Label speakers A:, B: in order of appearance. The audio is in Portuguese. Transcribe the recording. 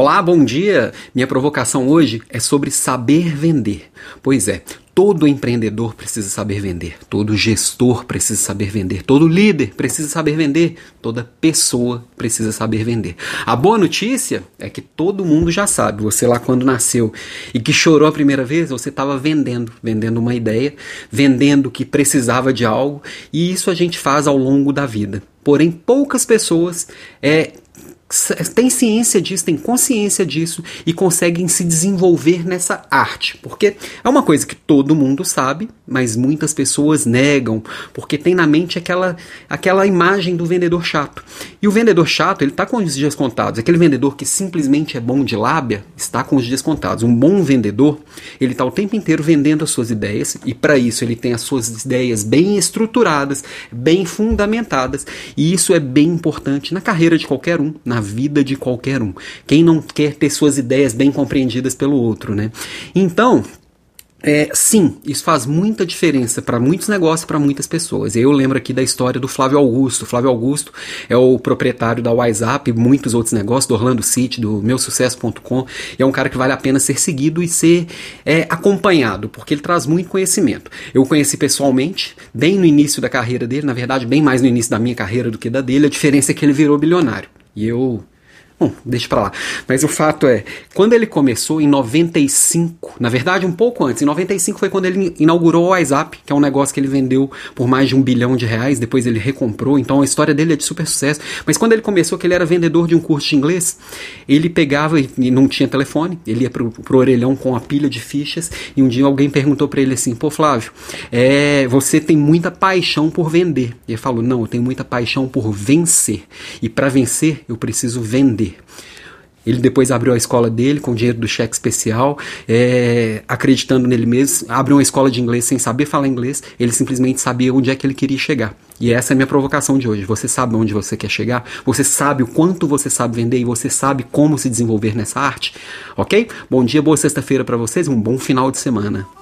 A: Olá, bom dia! Minha provocação hoje é sobre saber vender. Pois é, todo empreendedor precisa saber vender, todo gestor precisa saber vender, todo líder precisa saber vender, toda pessoa precisa saber vender. A boa notícia é que todo mundo já sabe. Você lá quando nasceu e que chorou a primeira vez, você estava vendendo, vendendo uma ideia, vendendo que precisava de algo, e isso a gente faz ao longo da vida. Porém, poucas pessoas é, têm ciência disso, têm consciência disso e conseguem se desenvolver nessa arte. Porque é uma coisa que todo mundo sabe, mas muitas pessoas negam, porque tem na mente aquela, aquela imagem do vendedor chato. E o vendedor chato, ele está com os dias contados. Aquele vendedor que simplesmente é bom de lábia, está com os dias contados. Um bom vendedor, ele está o tempo inteiro vendendo as suas ideias, e para isso ele tem as suas ideias bem estruturadas, bem fundamentadas, e isso é bem importante na carreira de qualquer um, na vida de qualquer um. Quem não quer ter suas ideias bem compreendidas pelo outro, né? Então, é, sim, isso faz muita diferença para muitos negócios, para muitas pessoas. Eu lembro aqui da história do Flávio Augusto. Flávio Augusto é o proprietário da WhatsApp, muitos outros negócios, do Orlando City, do meusucesso.com. É um cara que vale a pena ser seguido e ser é, acompanhado, porque ele traz muito conhecimento. Eu o conheci pessoalmente, bem no início da carreira dele, na verdade, bem mais no início da minha carreira do que da dele. A diferença é que ele virou bilionário. E eu Bom, deixa pra lá. Mas o fato é, quando ele começou em 95, na verdade um pouco antes, em 95 foi quando ele inaugurou o WhatsApp, que é um negócio que ele vendeu por mais de um bilhão de reais, depois ele recomprou, então a história dele é de super sucesso. Mas quando ele começou, que ele era vendedor de um curso de inglês, ele pegava e não tinha telefone, ele ia pro, pro orelhão com a pilha de fichas, e um dia alguém perguntou para ele assim, pô Flávio, é, você tem muita paixão por vender. E ele falou, não, eu tenho muita paixão por vencer. E para vencer, eu preciso vender. Ele depois abriu a escola dele com dinheiro do cheque especial, é, acreditando nele mesmo. Abriu uma escola de inglês sem saber falar inglês. Ele simplesmente sabia onde é que ele queria chegar. E essa é a minha provocação de hoje. Você sabe onde você quer chegar? Você sabe o quanto você sabe vender e você sabe como se desenvolver nessa arte? Ok? Bom dia, boa sexta-feira para vocês. Um bom final de semana.